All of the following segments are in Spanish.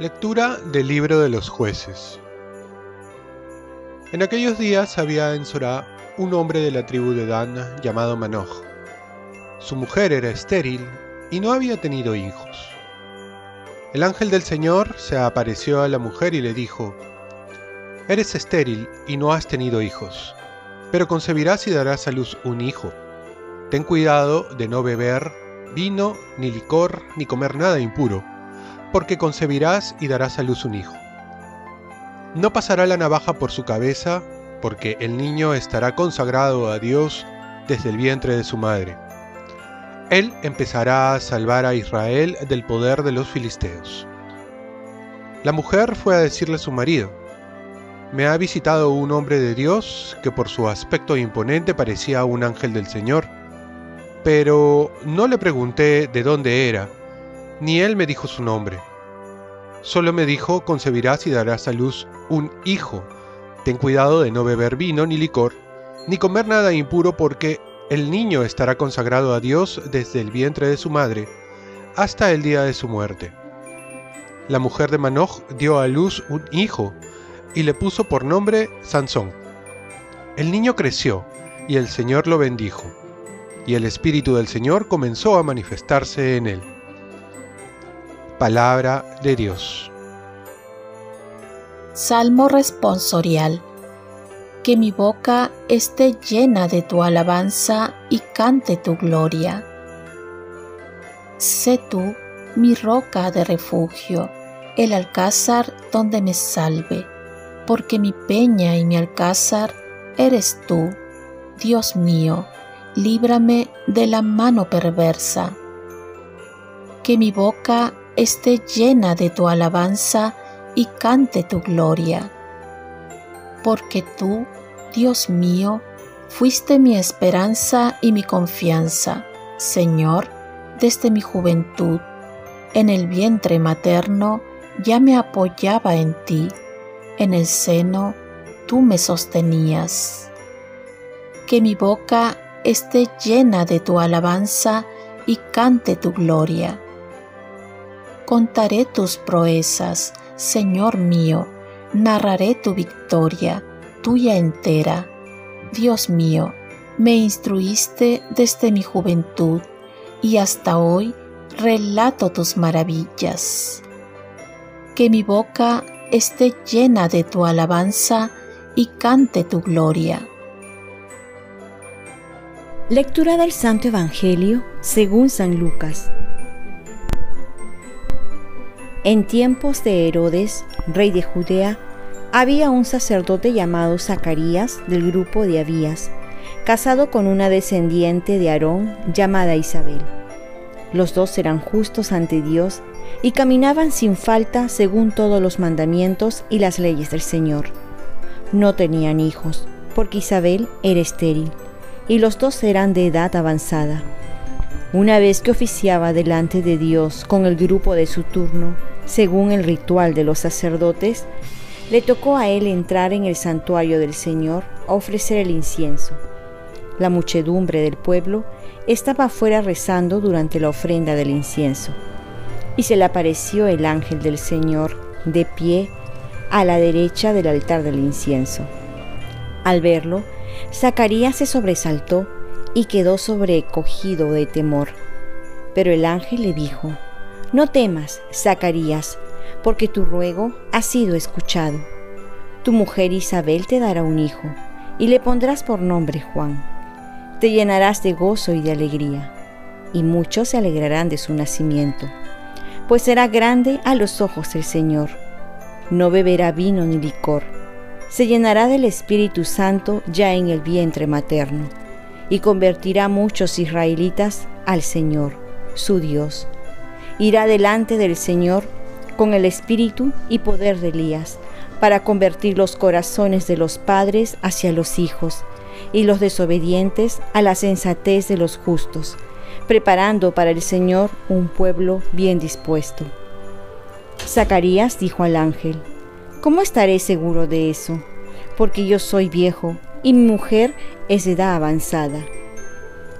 Lectura del libro de los jueces. En aquellos días había en Sorá un hombre de la tribu de Dan llamado Manoj. Su mujer era estéril y no había tenido hijos. El ángel del Señor se apareció a la mujer y le dijo, Eres estéril y no has tenido hijos, pero concebirás y darás a luz un hijo. Ten cuidado de no beber vino, ni licor, ni comer nada impuro, porque concebirás y darás a luz un hijo. No pasará la navaja por su cabeza, porque el niño estará consagrado a Dios desde el vientre de su madre. Él empezará a salvar a Israel del poder de los filisteos. La mujer fue a decirle a su marido, me ha visitado un hombre de Dios que por su aspecto imponente parecía un ángel del Señor pero no le pregunté de dónde era, ni él me dijo su nombre. Solo me dijo, concebirás y darás a luz un hijo. Ten cuidado de no beber vino ni licor, ni comer nada impuro porque el niño estará consagrado a Dios desde el vientre de su madre hasta el día de su muerte. La mujer de Manoj dio a luz un hijo y le puso por nombre Sansón. El niño creció y el Señor lo bendijo y el Espíritu del Señor comenzó a manifestarse en él. Palabra de Dios. Salmo responsorial. Que mi boca esté llena de tu alabanza y cante tu gloria. Sé tú mi roca de refugio, el alcázar donde me salve, porque mi peña y mi alcázar eres tú, Dios mío líbrame de la mano perversa. Que mi boca esté llena de tu alabanza y cante tu gloria. Porque tú, Dios mío, fuiste mi esperanza y mi confianza, Señor, desde mi juventud. En el vientre materno ya me apoyaba en ti, en el seno tú me sostenías. Que mi boca esté llena de tu alabanza y cante tu gloria. Contaré tus proezas, Señor mío, narraré tu victoria, tuya entera. Dios mío, me instruiste desde mi juventud y hasta hoy relato tus maravillas. Que mi boca esté llena de tu alabanza y cante tu gloria Lectura del Santo Evangelio según San Lucas. En tiempos de Herodes, rey de Judea, había un sacerdote llamado Zacarías del grupo de Abías, casado con una descendiente de Aarón llamada Isabel. Los dos eran justos ante Dios y caminaban sin falta según todos los mandamientos y las leyes del Señor. No tenían hijos, porque Isabel era estéril y los dos eran de edad avanzada. Una vez que oficiaba delante de Dios con el grupo de su turno, según el ritual de los sacerdotes, le tocó a él entrar en el santuario del Señor a ofrecer el incienso. La muchedumbre del pueblo estaba afuera rezando durante la ofrenda del incienso, y se le apareció el ángel del Señor de pie a la derecha del altar del incienso. Al verlo, Zacarías se sobresaltó y quedó sobrecogido de temor. Pero el ángel le dijo, No temas, Zacarías, porque tu ruego ha sido escuchado. Tu mujer Isabel te dará un hijo, y le pondrás por nombre Juan. Te llenarás de gozo y de alegría, y muchos se alegrarán de su nacimiento, pues será grande a los ojos del Señor. No beberá vino ni licor se llenará del Espíritu Santo ya en el vientre materno, y convertirá muchos israelitas al Señor, su Dios. Irá delante del Señor con el espíritu y poder de Elías, para convertir los corazones de los padres hacia los hijos, y los desobedientes a la sensatez de los justos, preparando para el Señor un pueblo bien dispuesto. Zacarías dijo al ángel, ¿Cómo estaré seguro de eso? Porque yo soy viejo y mi mujer es de edad avanzada.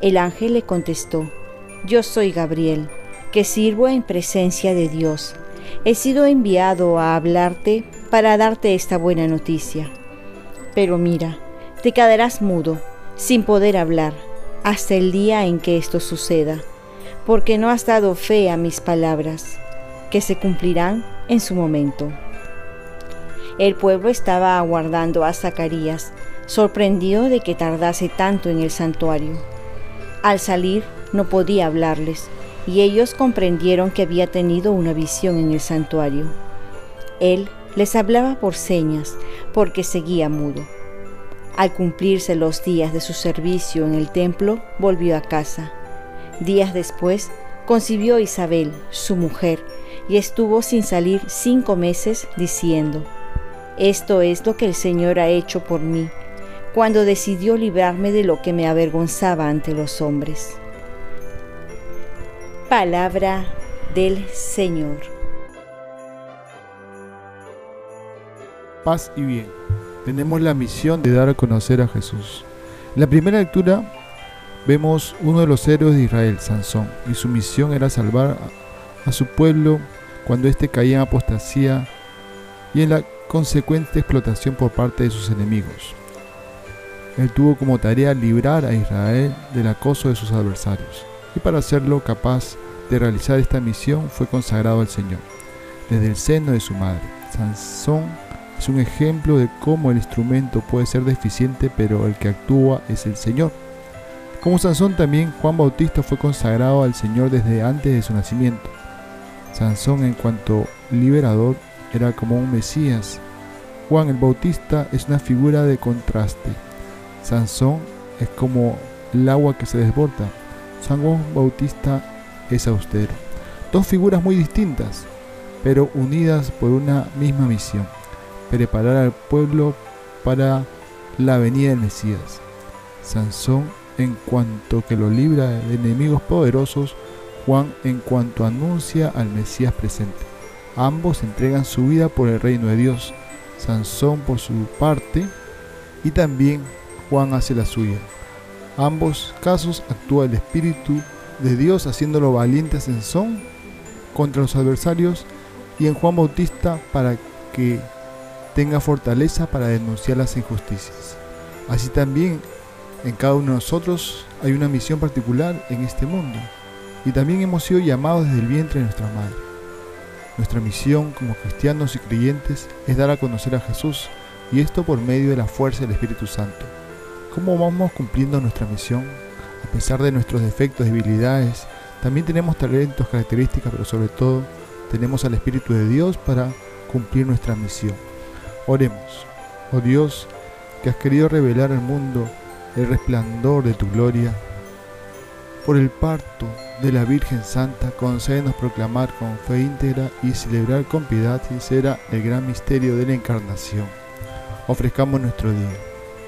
El ángel le contestó, Yo soy Gabriel, que sirvo en presencia de Dios, he sido enviado a hablarte para darte esta buena noticia. Pero mira, te quedarás mudo, sin poder hablar, hasta el día en que esto suceda, porque no has dado fe a mis palabras, que se cumplirán en su momento. El pueblo estaba aguardando a Zacarías, sorprendido de que tardase tanto en el santuario. Al salir no podía hablarles, y ellos comprendieron que había tenido una visión en el santuario. Él les hablaba por señas, porque seguía mudo. Al cumplirse los días de su servicio en el templo, volvió a casa. Días después, concibió Isabel, su mujer, y estuvo sin salir cinco meses diciendo, Esto es lo que el Señor ha hecho por mí, cuando decidió librarme de lo que me avergonzaba ante los hombres. Palabra del Señor. Paz y bien. Tenemos la misión de dar a conocer a Jesús. En la primera lectura vemos uno de los héroes de Israel, Sansón, y su misión era salvar a su pueblo cuando éste caía en apostasía y en la consecuente explotación por parte de sus enemigos. Él tuvo como tarea librar a Israel del acoso de sus adversarios, y para hacerlo capaz de realizar esta misión fue consagrado al Señor, desde el seno de su madre. Sansón es un ejemplo de cómo el instrumento puede ser deficiente, pero el que actúa es el Señor. Como Sansón también, Juan Bautista fue consagrado al Señor desde antes de su nacimiento. Sansón en cuanto liberador era como un Mesías. Juan el Bautista es una figura de contraste. Sansón es como el agua que se desborda. San Juan Bautista es austero. Dos figuras muy distintas, pero unidas por una misma misión, preparar al pueblo para la venida del Mesías. Sansón en cuanto que lo libra de enemigos poderosos, Juan en cuanto anuncia al Mesías presente. Ambos entregan su vida por el reino de Dios, Sansón por su parte y también Juan hace la suya. Ambos casos actúa el Espíritu de Dios haciéndolo valiente a Sansón contra los adversarios y en Juan Bautista para que tenga fortaleza para denunciar las injusticias. Así también en cada uno de nosotros hay una misión particular en este mundo y también hemos sido llamados desde el vientre de nuestra madre. Nuestra misión como cristianos y creyentes es dar a conocer a Jesús y esto por medio de la fuerza del Espíritu Santo. ¿Cómo vamos cumpliendo nuestra misión? A pesar de nuestros defectos, debilidades, también tenemos talentos, características, pero sobre todo tenemos al Espíritu de Dios para cumplir nuestra misión. Oremos. Oh Dios, que has querido revelar al mundo el resplandor de tu gloria. Por el parto de la Virgen Santa, concédenos proclamar con fe íntegra y celebrar con piedad sincera el gran misterio de la Encarnación. Ofrezcamos nuestro día.